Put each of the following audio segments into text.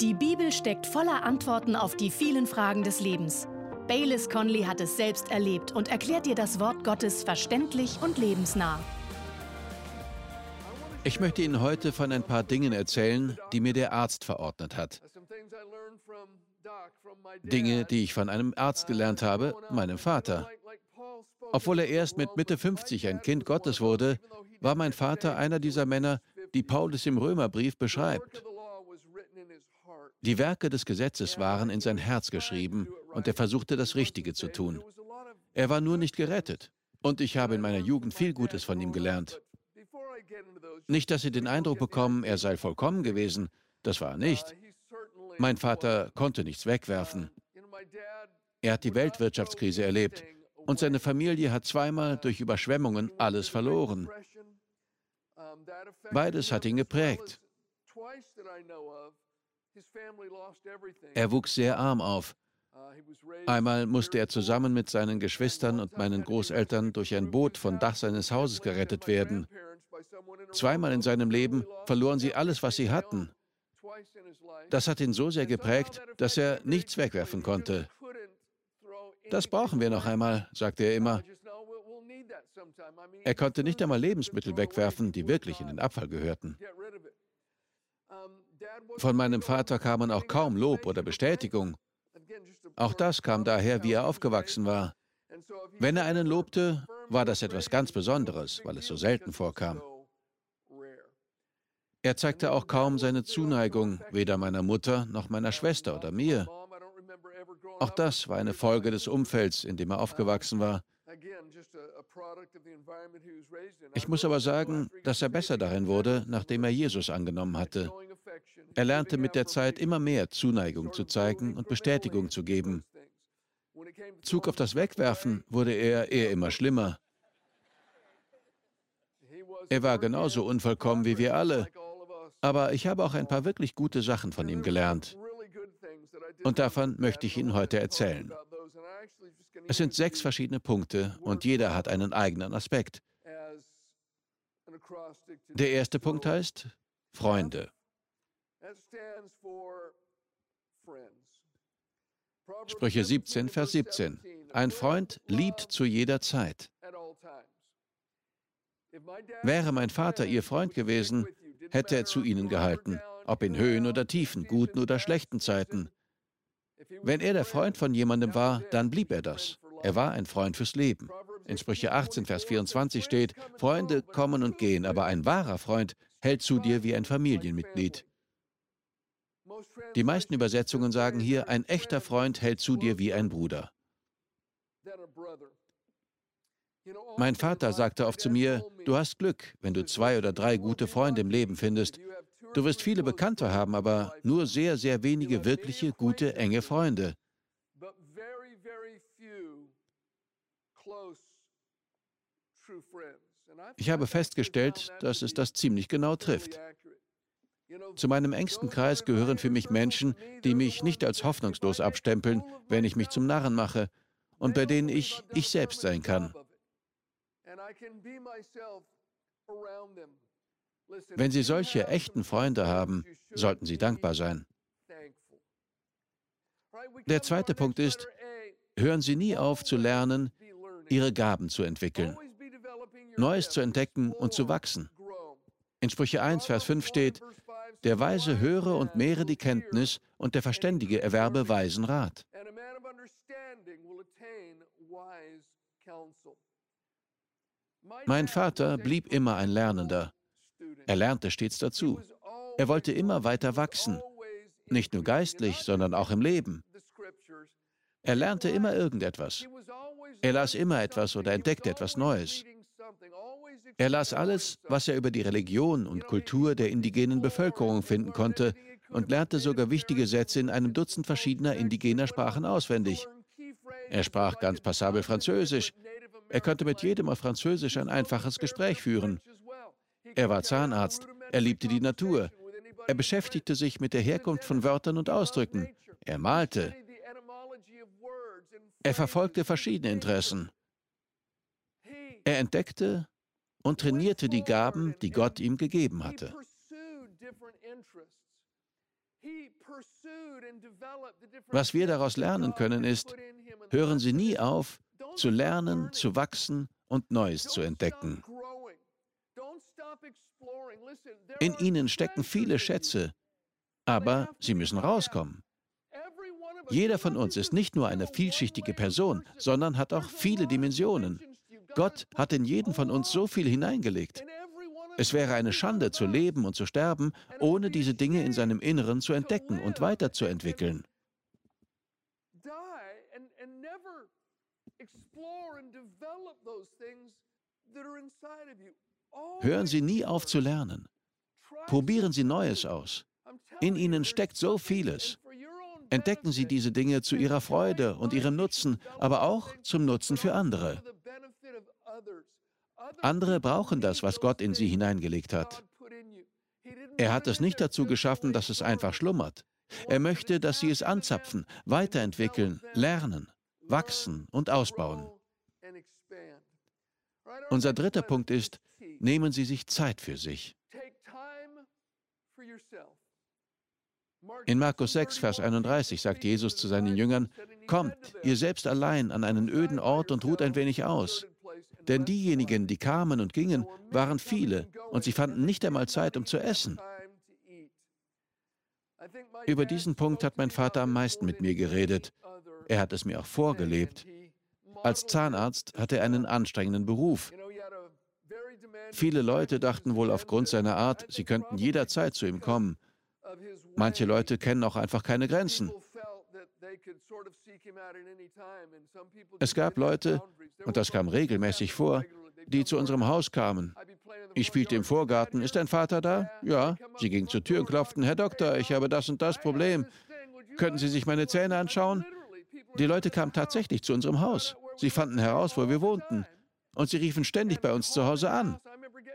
Die Bibel steckt voller Antworten auf die vielen Fragen des Lebens. Baylis Conley hat es selbst erlebt und erklärt dir das Wort Gottes verständlich und lebensnah. Ich möchte Ihnen heute von ein paar Dingen erzählen, die mir der Arzt verordnet hat. Dinge, die ich von einem Arzt gelernt habe, meinem Vater. Obwohl er erst mit Mitte 50 ein Kind Gottes wurde, war mein Vater einer dieser Männer, die Paulus im Römerbrief beschreibt. Die Werke des Gesetzes waren in sein Herz geschrieben und er versuchte das Richtige zu tun. Er war nur nicht gerettet. Und ich habe in meiner Jugend viel Gutes von ihm gelernt. Nicht, dass Sie den Eindruck bekommen, er sei vollkommen gewesen. Das war er nicht. Mein Vater konnte nichts wegwerfen. Er hat die Weltwirtschaftskrise erlebt und seine Familie hat zweimal durch Überschwemmungen alles verloren. Beides hat ihn geprägt. Er wuchs sehr arm auf. Einmal musste er zusammen mit seinen Geschwistern und meinen Großeltern durch ein Boot von Dach seines Hauses gerettet werden. Zweimal in seinem Leben verloren sie alles, was sie hatten. Das hat ihn so sehr geprägt, dass er nichts wegwerfen konnte. Das brauchen wir noch einmal, sagte er immer. Er konnte nicht einmal Lebensmittel wegwerfen, die wirklich in den Abfall gehörten. Von meinem Vater kamen auch kaum Lob oder Bestätigung. Auch das kam daher, wie er aufgewachsen war. Wenn er einen lobte, war das etwas ganz Besonderes, weil es so selten vorkam. Er zeigte auch kaum seine Zuneigung, weder meiner Mutter noch meiner Schwester oder mir. Auch das war eine Folge des Umfelds, in dem er aufgewachsen war. Ich muss aber sagen, dass er besser darin wurde, nachdem er Jesus angenommen hatte. Er lernte mit der Zeit immer mehr Zuneigung zu zeigen und Bestätigung zu geben. Zug auf das Wegwerfen wurde er eher immer schlimmer. Er war genauso unvollkommen wie wir alle, aber ich habe auch ein paar wirklich gute Sachen von ihm gelernt. Und davon möchte ich Ihnen heute erzählen. Es sind sechs verschiedene Punkte und jeder hat einen eigenen Aspekt. Der erste Punkt heißt Freunde. Sprüche 17, Vers 17. Ein Freund liebt zu jeder Zeit. Wäre mein Vater Ihr Freund gewesen, hätte er zu Ihnen gehalten, ob in Höhen oder Tiefen, guten oder schlechten Zeiten. Wenn er der Freund von jemandem war, dann blieb er das. Er war ein Freund fürs Leben. In Sprüche 18, Vers 24 steht, Freunde kommen und gehen, aber ein wahrer Freund hält zu dir wie ein Familienmitglied. Die meisten Übersetzungen sagen hier, ein echter Freund hält zu dir wie ein Bruder. Mein Vater sagte oft zu mir, du hast Glück, wenn du zwei oder drei gute Freunde im Leben findest. Du wirst viele Bekannte haben, aber nur sehr, sehr wenige wirkliche, gute, enge Freunde. Ich habe festgestellt, dass es das ziemlich genau trifft. Zu meinem engsten Kreis gehören für mich Menschen, die mich nicht als hoffnungslos abstempeln, wenn ich mich zum Narren mache, und bei denen ich ich selbst sein kann. Wenn Sie solche echten Freunde haben, sollten Sie dankbar sein. Der zweite Punkt ist, hören Sie nie auf zu lernen, Ihre Gaben zu entwickeln, Neues zu entdecken und zu wachsen. In Sprüche 1, Vers 5 steht, der Weise höre und mehre die Kenntnis und der Verständige erwerbe weisen Rat. Mein Vater blieb immer ein Lernender. Er lernte stets dazu. Er wollte immer weiter wachsen, nicht nur geistlich, sondern auch im Leben. Er lernte immer irgendetwas. Er las immer etwas oder entdeckte etwas Neues. Er las alles, was er über die Religion und Kultur der indigenen Bevölkerung finden konnte und lernte sogar wichtige Sätze in einem Dutzend verschiedener indigener Sprachen auswendig. Er sprach ganz passabel Französisch. Er konnte mit jedem auf Französisch ein einfaches Gespräch führen. Er war Zahnarzt. Er liebte die Natur. Er beschäftigte sich mit der Herkunft von Wörtern und Ausdrücken. Er malte. Er verfolgte verschiedene Interessen. Er entdeckte und trainierte die Gaben, die Gott ihm gegeben hatte. Was wir daraus lernen können, ist, hören Sie nie auf, zu lernen, zu wachsen und Neues zu entdecken. In ihnen stecken viele Schätze, aber sie müssen rauskommen. Jeder von uns ist nicht nur eine vielschichtige Person, sondern hat auch viele Dimensionen. Gott hat in jeden von uns so viel hineingelegt. Es wäre eine Schande zu leben und zu sterben, ohne diese Dinge in seinem Inneren zu entdecken und weiterzuentwickeln. Hören Sie nie auf zu lernen. Probieren Sie Neues aus. In Ihnen steckt so vieles. Entdecken Sie diese Dinge zu Ihrer Freude und Ihrem Nutzen, aber auch zum Nutzen für andere. Andere brauchen das, was Gott in sie hineingelegt hat. Er hat es nicht dazu geschaffen, dass es einfach schlummert. Er möchte, dass sie es anzapfen, weiterentwickeln, lernen, wachsen und ausbauen. Unser dritter Punkt ist, nehmen Sie sich Zeit für sich. In Markus 6, Vers 31 sagt Jesus zu seinen Jüngern, Kommt, ihr selbst allein an einen öden Ort und ruht ein wenig aus. Denn diejenigen, die kamen und gingen, waren viele und sie fanden nicht einmal Zeit, um zu essen. Über diesen Punkt hat mein Vater am meisten mit mir geredet. Er hat es mir auch vorgelebt. Als Zahnarzt hatte er einen anstrengenden Beruf. Viele Leute dachten wohl aufgrund seiner Art, sie könnten jederzeit zu ihm kommen. Manche Leute kennen auch einfach keine Grenzen. Es gab Leute, und das kam regelmäßig vor, die zu unserem Haus kamen. Ich spielte im Vorgarten. Ist dein Vater da? Ja. Sie gingen zur Tür und klopften. Herr Doktor, ich habe das und das Problem. Könnten Sie sich meine Zähne anschauen? Die Leute kamen tatsächlich zu unserem Haus. Sie fanden heraus, wo wir wohnten. Und sie riefen ständig bei uns zu Hause an.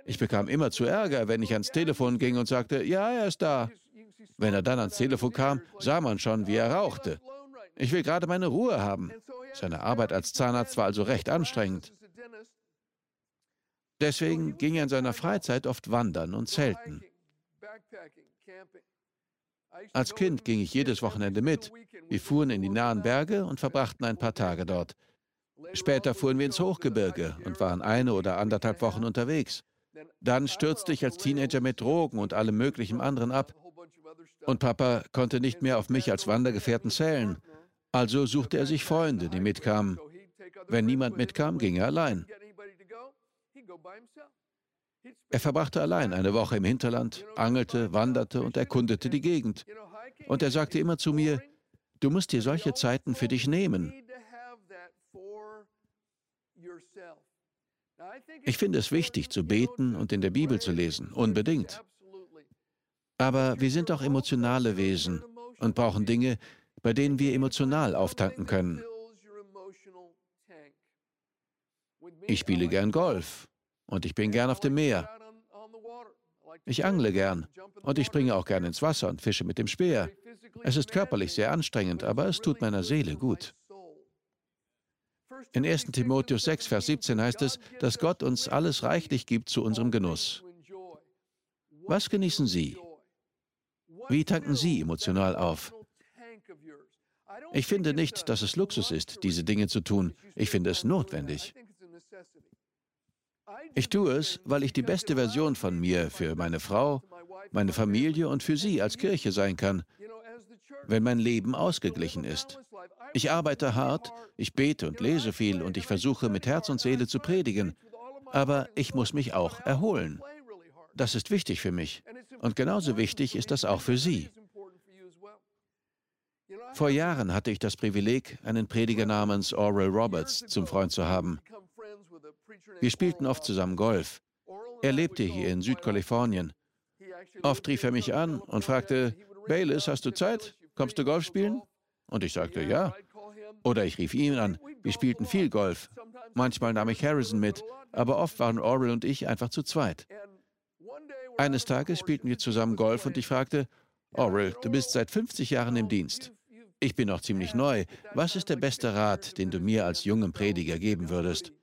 Ich bekam immer zu Ärger, wenn ich ans Telefon ging und sagte, ja, er ist da. Wenn er dann ans Telefon kam, sah man schon, wie er rauchte. Ich will gerade meine Ruhe haben. Seine Arbeit als Zahnarzt war also recht anstrengend. Deswegen ging er in seiner Freizeit oft wandern und zelten. Als Kind ging ich jedes Wochenende mit. Wir fuhren in die nahen Berge und verbrachten ein paar Tage dort. Später fuhren wir ins Hochgebirge und waren eine oder anderthalb Wochen unterwegs. Dann stürzte ich als Teenager mit Drogen und allem möglichen anderen ab. Und Papa konnte nicht mehr auf mich als Wandergefährten zählen. Also suchte er sich Freunde, die mitkamen. Wenn niemand mitkam, ging er allein. Er verbrachte allein eine Woche im Hinterland, angelte, wanderte und erkundete die Gegend. Und er sagte immer zu mir, du musst dir solche Zeiten für dich nehmen. Ich finde es wichtig zu beten und in der Bibel zu lesen, unbedingt. Aber wir sind auch emotionale Wesen und brauchen Dinge, bei denen wir emotional auftanken können. Ich spiele gern Golf und ich bin gern auf dem Meer. Ich angle gern und ich springe auch gern ins Wasser und fische mit dem Speer. Es ist körperlich sehr anstrengend, aber es tut meiner Seele gut. In 1 Timotheus 6, Vers 17 heißt es, dass Gott uns alles reichlich gibt zu unserem Genuss. Was genießen Sie? Wie tanken Sie emotional auf? Ich finde nicht, dass es Luxus ist, diese Dinge zu tun. Ich finde es notwendig. Ich tue es, weil ich die beste Version von mir für meine Frau, meine Familie und für Sie als Kirche sein kann, wenn mein Leben ausgeglichen ist. Ich arbeite hart, ich bete und lese viel und ich versuche mit Herz und Seele zu predigen, aber ich muss mich auch erholen. Das ist wichtig für mich. Und genauso wichtig ist das auch für Sie. Vor Jahren hatte ich das Privileg, einen Prediger namens Oral Roberts zum Freund zu haben. Wir spielten oft zusammen Golf. Er lebte hier in Südkalifornien. Oft rief er mich an und fragte, Bayless, hast du Zeit? Kommst du Golf spielen? Und ich sagte, ja. Oder ich rief ihn an. Wir spielten viel Golf. Manchmal nahm ich Harrison mit, aber oft waren Oral und ich einfach zu zweit. Eines Tages spielten wir zusammen Golf und ich fragte, Oral, du bist seit 50 Jahren im Dienst. Ich bin noch ziemlich neu. Was ist der beste Rat, den du mir als jungem Prediger geben würdest?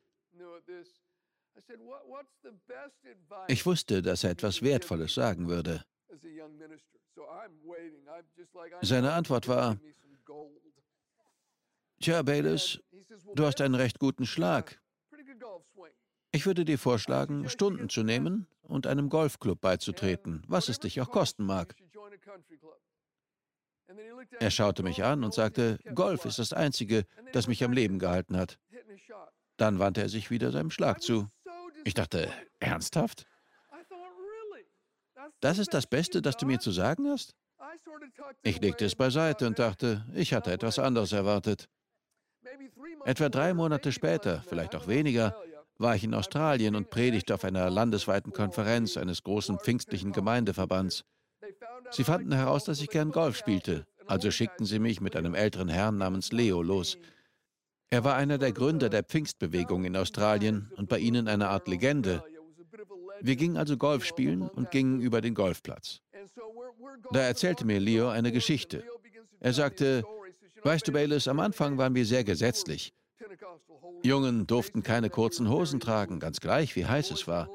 Ich wusste, dass er etwas Wertvolles sagen würde. Seine Antwort war, Tja, Bayless, du hast einen recht guten Schlag. Ich würde dir vorschlagen, Stunden zu nehmen und einem Golfclub beizutreten, was es dich auch kosten mag. Er schaute mich an und sagte, Golf ist das Einzige, das mich am Leben gehalten hat. Dann wandte er sich wieder seinem Schlag zu. Ich dachte, ernsthaft? Das ist das Beste, das du mir zu sagen hast? Ich legte es beiseite und dachte, ich hatte etwas anderes erwartet. Etwa drei Monate später, vielleicht auch weniger, war ich in Australien und predigte auf einer landesweiten Konferenz eines großen pfingstlichen Gemeindeverbands. Sie fanden heraus, dass ich gern Golf spielte, also schickten sie mich mit einem älteren Herrn namens Leo los. Er war einer der Gründer der Pfingstbewegung in Australien und bei ihnen eine Art Legende. Wir gingen also Golf spielen und gingen über den Golfplatz. Da erzählte mir Leo eine Geschichte. Er sagte, weißt du, Bayless, am Anfang waren wir sehr gesetzlich. Jungen durften keine kurzen Hosen tragen, ganz gleich, wie heiß es war.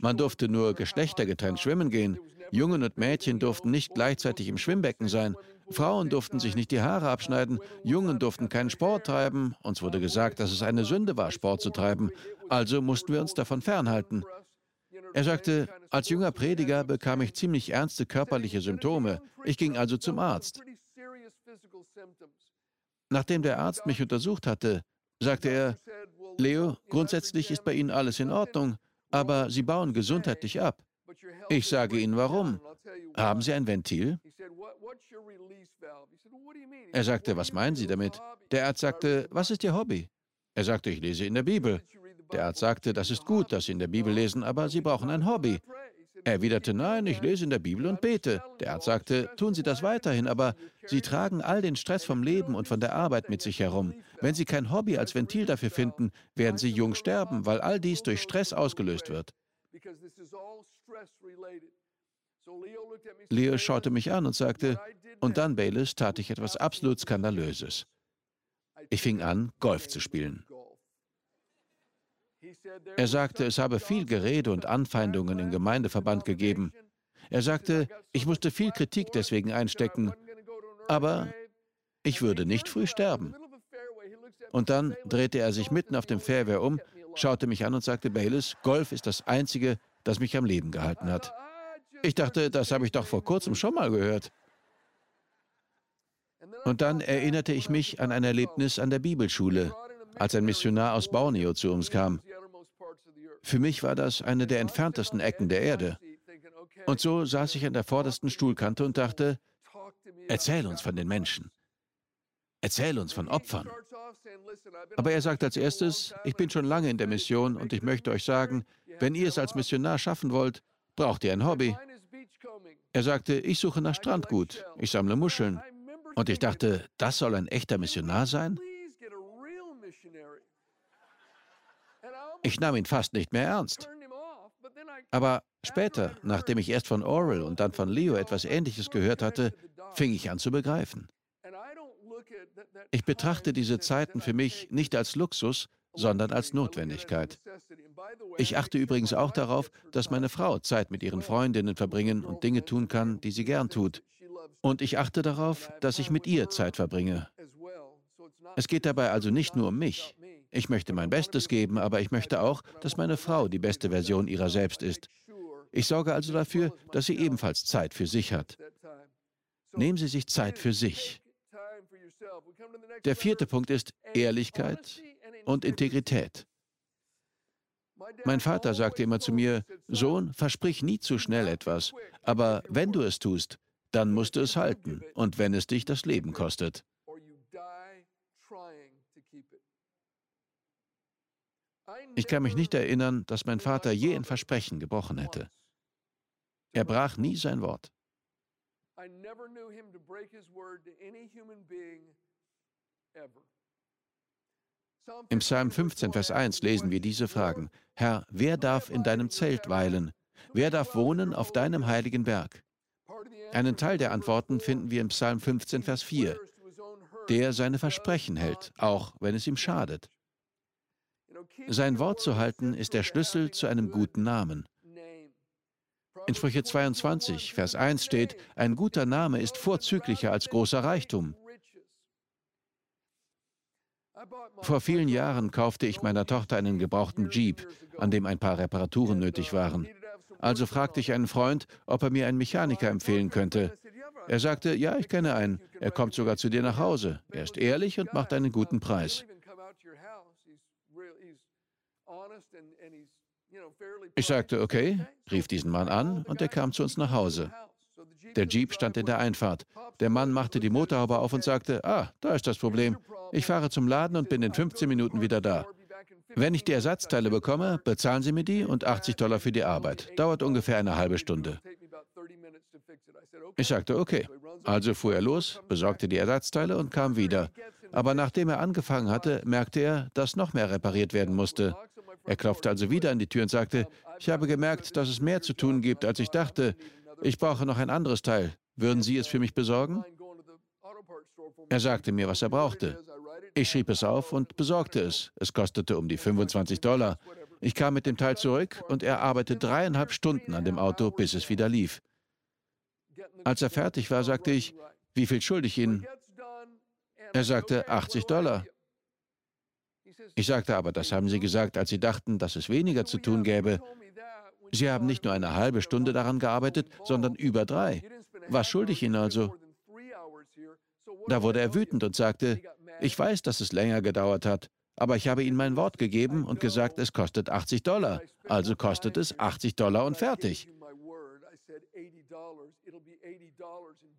Man durfte nur geschlechtergetrennt schwimmen gehen. Jungen und Mädchen durften nicht gleichzeitig im Schwimmbecken sein. Frauen durften sich nicht die Haare abschneiden. Jungen durften keinen Sport treiben. Uns wurde gesagt, dass es eine Sünde war, Sport zu treiben. Also mussten wir uns davon fernhalten. Er sagte, als junger Prediger bekam ich ziemlich ernste körperliche Symptome. Ich ging also zum Arzt. Nachdem der Arzt mich untersucht hatte, sagte er, Leo, grundsätzlich ist bei Ihnen alles in Ordnung, aber Sie bauen gesundheitlich ab. Ich sage Ihnen warum. Haben Sie ein Ventil? Er sagte, was meinen Sie damit? Der Arzt sagte, was ist Ihr Hobby? Er sagte, ich lese in der Bibel. Der Arzt sagte, das ist gut, dass Sie in der Bibel lesen, aber Sie brauchen ein Hobby. Er erwiderte, nein, ich lese in der Bibel und bete. Der Arzt sagte, tun Sie das weiterhin, aber Sie tragen all den Stress vom Leben und von der Arbeit mit sich herum. Wenn Sie kein Hobby als Ventil dafür finden, werden Sie jung sterben, weil all dies durch Stress ausgelöst wird. Leo schaute mich an und sagte, und dann, Bayless, tat ich etwas absolut Skandalöses. Ich fing an, Golf zu spielen. Er sagte, es habe viel Gerede und Anfeindungen im Gemeindeverband gegeben. Er sagte, ich musste viel Kritik deswegen einstecken, aber ich würde nicht früh sterben. Und dann drehte er sich mitten auf dem Fairway um, schaute mich an und sagte, Bayless, Golf ist das Einzige, das mich am Leben gehalten hat. Ich dachte, das habe ich doch vor kurzem schon mal gehört. Und dann erinnerte ich mich an ein Erlebnis an der Bibelschule, als ein Missionar aus Borneo zu uns kam. Für mich war das eine der entferntesten Ecken der Erde. Und so saß ich an der vordersten Stuhlkante und dachte, erzähl uns von den Menschen. Erzähl uns von Opfern. Aber er sagt als erstes, ich bin schon lange in der Mission und ich möchte euch sagen, wenn ihr es als Missionar schaffen wollt, braucht ihr ein Hobby. Er sagte, ich suche nach Strandgut, ich sammle Muscheln. Und ich dachte, das soll ein echter Missionar sein? Ich nahm ihn fast nicht mehr ernst. Aber später, nachdem ich erst von Oral und dann von Leo etwas Ähnliches gehört hatte, fing ich an zu begreifen. Ich betrachte diese Zeiten für mich nicht als Luxus, sondern als Notwendigkeit. Ich achte übrigens auch darauf, dass meine Frau Zeit mit ihren Freundinnen verbringen und Dinge tun kann, die sie gern tut. Und ich achte darauf, dass ich mit ihr Zeit verbringe. Es geht dabei also nicht nur um mich. Ich möchte mein Bestes geben, aber ich möchte auch, dass meine Frau die beste Version ihrer selbst ist. Ich sorge also dafür, dass sie ebenfalls Zeit für sich hat. Nehmen Sie sich Zeit für sich. Der vierte Punkt ist Ehrlichkeit und Integrität. Mein Vater sagte immer zu mir, Sohn, versprich nie zu schnell etwas, aber wenn du es tust, dann musst du es halten, und wenn es dich das Leben kostet. Ich kann mich nicht erinnern, dass mein Vater je ein Versprechen gebrochen hätte. Er brach nie sein Wort. Im Psalm 15, Vers 1 lesen wir diese Fragen. Herr, wer darf in deinem Zelt weilen? Wer darf wohnen auf deinem heiligen Berg? Einen Teil der Antworten finden wir im Psalm 15, Vers 4. Der seine Versprechen hält, auch wenn es ihm schadet. Sein Wort zu halten ist der Schlüssel zu einem guten Namen. In Sprüche 22, Vers 1 steht, ein guter Name ist vorzüglicher als großer Reichtum. Vor vielen Jahren kaufte ich meiner Tochter einen gebrauchten Jeep, an dem ein paar Reparaturen nötig waren. Also fragte ich einen Freund, ob er mir einen Mechaniker empfehlen könnte. Er sagte, ja, ich kenne einen. Er kommt sogar zu dir nach Hause. Er ist ehrlich und macht einen guten Preis. Ich sagte, okay, rief diesen Mann an und er kam zu uns nach Hause. Der Jeep stand in der Einfahrt. Der Mann machte die Motorhaube auf und sagte, ah, da ist das Problem. Ich fahre zum Laden und bin in 15 Minuten wieder da. Wenn ich die Ersatzteile bekomme, bezahlen Sie mir die und 80 Dollar für die Arbeit. Dauert ungefähr eine halbe Stunde. Ich sagte, okay. Also fuhr er los, besorgte die Ersatzteile und kam wieder. Aber nachdem er angefangen hatte, merkte er, dass noch mehr repariert werden musste. Er klopfte also wieder an die Tür und sagte, ich habe gemerkt, dass es mehr zu tun gibt, als ich dachte. Ich brauche noch ein anderes Teil. Würden Sie es für mich besorgen? Er sagte mir, was er brauchte. Ich schrieb es auf und besorgte es. Es kostete um die 25 Dollar. Ich kam mit dem Teil zurück und er arbeitete dreieinhalb Stunden an dem Auto, bis es wieder lief. Als er fertig war, sagte ich, wie viel schulde ich Ihnen? Er sagte 80 Dollar. Ich sagte aber, das haben Sie gesagt, als Sie dachten, dass es weniger zu tun gäbe. Sie haben nicht nur eine halbe Stunde daran gearbeitet, sondern über drei. Was schulde ich Ihnen also? Da wurde er wütend und sagte, ich weiß, dass es länger gedauert hat, aber ich habe Ihnen mein Wort gegeben und gesagt, es kostet 80 Dollar. Also kostet es 80 Dollar und fertig.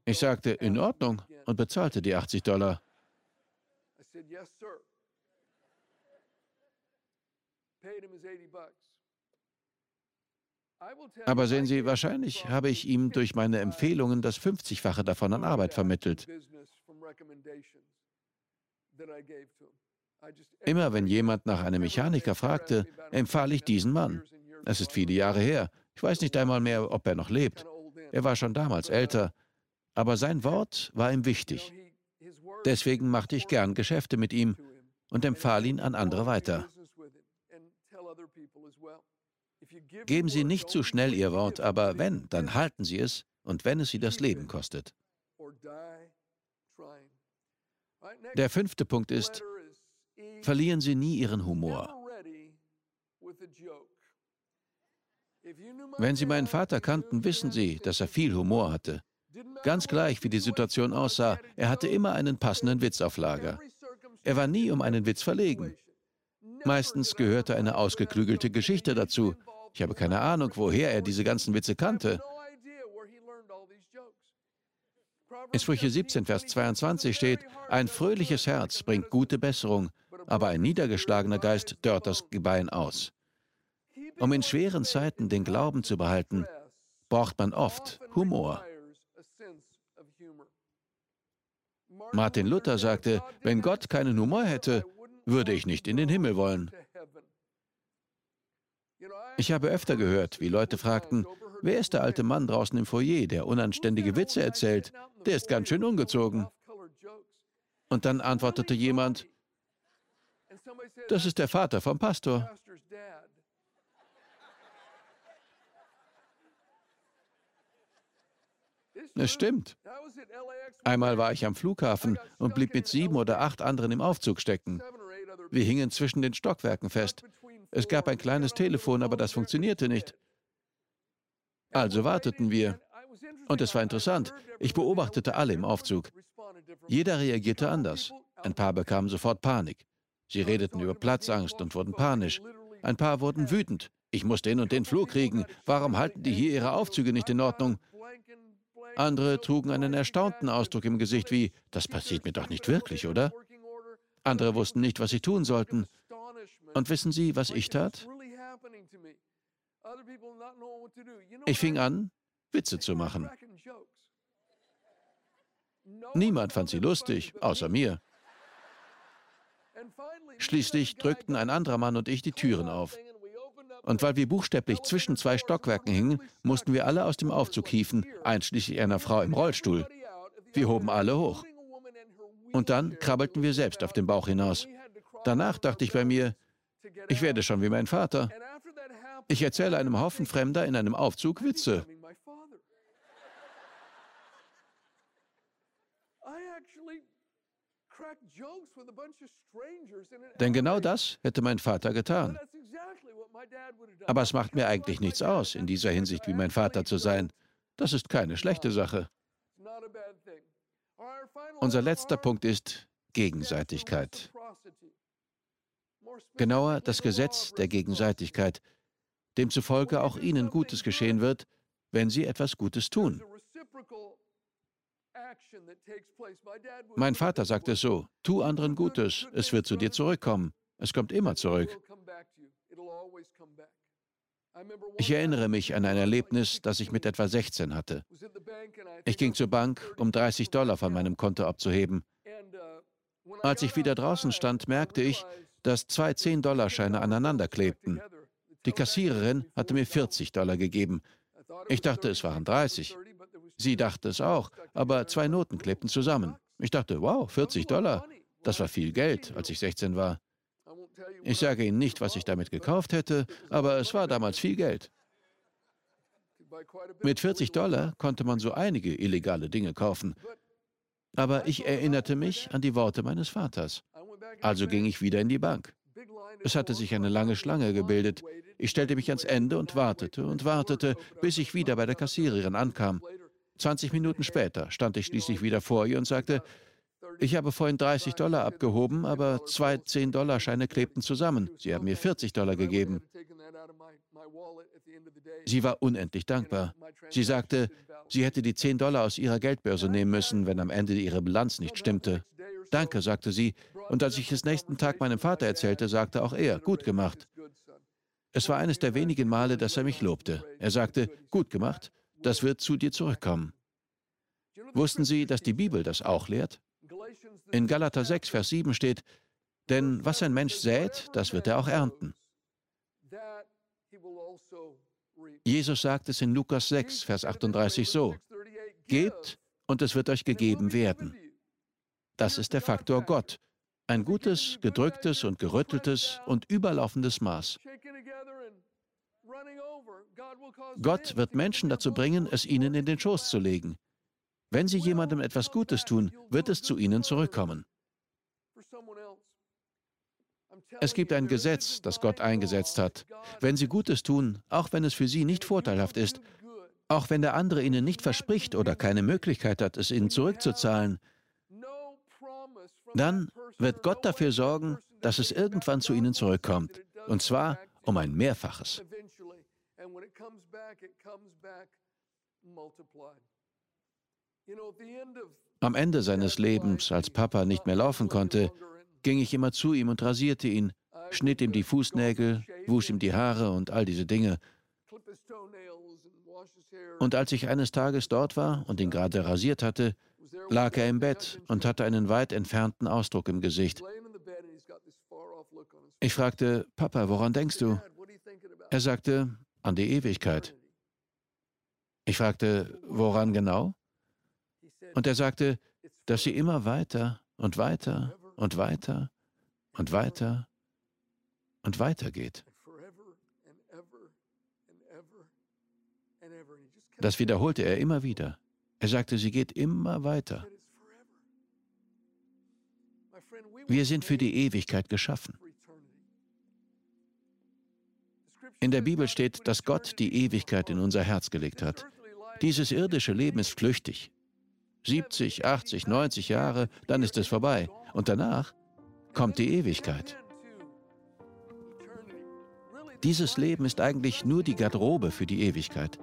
Ich sagte, in Ordnung und bezahlte die 80 Dollar. Aber sehen Sie, wahrscheinlich habe ich ihm durch meine Empfehlungen das 50-fache davon an Arbeit vermittelt. Immer wenn jemand nach einem Mechaniker fragte, empfahl ich diesen Mann. Es ist viele Jahre her. Ich weiß nicht einmal mehr, ob er noch lebt. Er war schon damals älter. Aber sein Wort war ihm wichtig. Deswegen machte ich gern Geschäfte mit ihm und empfahl ihn an andere weiter. Geben Sie nicht zu schnell Ihr Wort, aber wenn, dann halten Sie es und wenn es Sie das Leben kostet. Der fünfte Punkt ist, verlieren Sie nie Ihren Humor. Wenn Sie meinen Vater kannten, wissen Sie, dass er viel Humor hatte. Ganz gleich, wie die Situation aussah, er hatte immer einen passenden Witz auf Lager. Er war nie um einen Witz verlegen. Meistens gehörte eine ausgeklügelte Geschichte dazu. Ich habe keine Ahnung, woher er diese ganzen Witze kannte. In Sprüche 17, Vers 22 steht, ein fröhliches Herz bringt gute Besserung, aber ein niedergeschlagener Geist dörrt das Gebein aus. Um in schweren Zeiten den Glauben zu behalten, braucht man oft Humor. Martin Luther sagte, wenn Gott keinen Humor hätte, würde ich nicht in den Himmel wollen. Ich habe öfter gehört, wie Leute fragten, wer ist der alte Mann draußen im Foyer, der unanständige Witze erzählt? Der ist ganz schön ungezogen. Und dann antwortete jemand, das ist der Vater vom Pastor. Es stimmt. Einmal war ich am Flughafen und blieb mit sieben oder acht anderen im Aufzug stecken. Wir hingen zwischen den Stockwerken fest. Es gab ein kleines Telefon, aber das funktionierte nicht. Also warteten wir. Und es war interessant. Ich beobachtete alle im Aufzug. Jeder reagierte anders. Ein paar bekamen sofort Panik. Sie redeten über Platzangst und wurden panisch. Ein paar wurden wütend. Ich muss den und den Flug kriegen. Warum halten die hier ihre Aufzüge nicht in Ordnung? Andere trugen einen erstaunten Ausdruck im Gesicht wie, das passiert mir doch nicht wirklich, oder? Andere wussten nicht, was sie tun sollten. Und wissen Sie, was ich tat? Ich fing an, Witze zu machen. Niemand fand sie lustig, außer mir. Schließlich drückten ein anderer Mann und ich die Türen auf. Und weil wir buchstäblich zwischen zwei Stockwerken hingen, mussten wir alle aus dem Aufzug hieven, einschließlich einer Frau im Rollstuhl. Wir hoben alle hoch. Und dann krabbelten wir selbst auf den Bauch hinaus. Danach dachte ich bei mir, ich werde schon wie mein Vater. Ich erzähle einem Haufen Fremder in einem Aufzug Witze. Denn genau das hätte mein Vater getan. Aber es macht mir eigentlich nichts aus, in dieser Hinsicht wie mein Vater zu sein. Das ist keine schlechte Sache. Unser letzter Punkt ist Gegenseitigkeit. Genauer das Gesetz der Gegenseitigkeit, demzufolge auch Ihnen Gutes geschehen wird, wenn Sie etwas Gutes tun. Mein Vater sagt es so, tu anderen Gutes, es wird zu dir zurückkommen. Es kommt immer zurück. Ich erinnere mich an ein Erlebnis, das ich mit etwa 16 hatte. Ich ging zur Bank, um 30 Dollar von meinem Konto abzuheben. Als ich wieder draußen stand, merkte ich, dass zwei 10-Dollar-Scheine aneinander klebten. Die Kassiererin hatte mir 40 Dollar gegeben. Ich dachte, es waren 30. Sie dachte es auch, aber zwei Noten klebten zusammen. Ich dachte, wow, 40 Dollar. Das war viel Geld, als ich 16 war. Ich sage Ihnen nicht, was ich damit gekauft hätte, aber es war damals viel Geld. Mit 40 Dollar konnte man so einige illegale Dinge kaufen. Aber ich erinnerte mich an die Worte meines Vaters. Also ging ich wieder in die Bank. Es hatte sich eine lange Schlange gebildet. Ich stellte mich ans Ende und wartete und wartete, bis ich wieder bei der Kassiererin ankam. 20 Minuten später stand ich schließlich wieder vor ihr und sagte, ich habe vorhin 30 Dollar abgehoben, aber zwei 10-Dollar-Scheine klebten zusammen. Sie haben mir 40 Dollar gegeben. Sie war unendlich dankbar. Sie sagte, sie hätte die 10 Dollar aus ihrer Geldbörse nehmen müssen, wenn am Ende ihre Bilanz nicht stimmte. Danke, sagte sie, und als ich es nächsten Tag meinem Vater erzählte, sagte auch er, gut gemacht. Es war eines der wenigen Male, dass er mich lobte. Er sagte, gut gemacht, das wird zu dir zurückkommen. Wussten Sie, dass die Bibel das auch lehrt? In Galater 6, Vers 7 steht, denn was ein Mensch sät, das wird er auch ernten. Jesus sagt es in Lukas 6, Vers 38 so, Gebt und es wird euch gegeben werden. Das ist der Faktor Gott, ein gutes, gedrücktes und gerütteltes und überlaufendes Maß. Gott wird Menschen dazu bringen, es ihnen in den Schoß zu legen. Wenn sie jemandem etwas Gutes tun, wird es zu ihnen zurückkommen. Es gibt ein Gesetz, das Gott eingesetzt hat. Wenn sie Gutes tun, auch wenn es für sie nicht vorteilhaft ist, auch wenn der andere ihnen nicht verspricht oder keine Möglichkeit hat, es ihnen zurückzuzahlen, dann wird Gott dafür sorgen, dass es irgendwann zu ihnen zurückkommt. Und zwar um ein Mehrfaches. Am Ende seines Lebens, als Papa nicht mehr laufen konnte, ging ich immer zu ihm und rasierte ihn, schnitt ihm die Fußnägel, wusch ihm die Haare und all diese Dinge. Und als ich eines Tages dort war und ihn gerade rasiert hatte, lag er im Bett und hatte einen weit entfernten Ausdruck im Gesicht. Ich fragte, Papa, woran denkst du? Er sagte, an die Ewigkeit. Ich fragte, woran genau? Und er sagte, dass sie immer weiter und weiter und weiter und weiter und weiter geht. Das wiederholte er immer wieder. Er sagte, sie geht immer weiter. Wir sind für die Ewigkeit geschaffen. In der Bibel steht, dass Gott die Ewigkeit in unser Herz gelegt hat. Dieses irdische Leben ist flüchtig. 70, 80, 90 Jahre, dann ist es vorbei. Und danach kommt die Ewigkeit. Dieses Leben ist eigentlich nur die Garderobe für die Ewigkeit.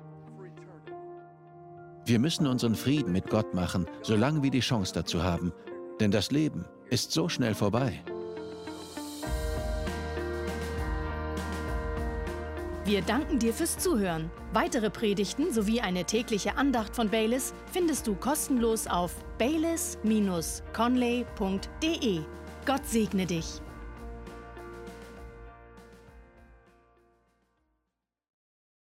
Wir müssen unseren Frieden mit Gott machen, solange wir die Chance dazu haben. Denn das Leben ist so schnell vorbei. Wir danken dir fürs Zuhören. Weitere Predigten sowie eine tägliche Andacht von Baylis findest du kostenlos auf baylis-conley.de. Gott segne dich.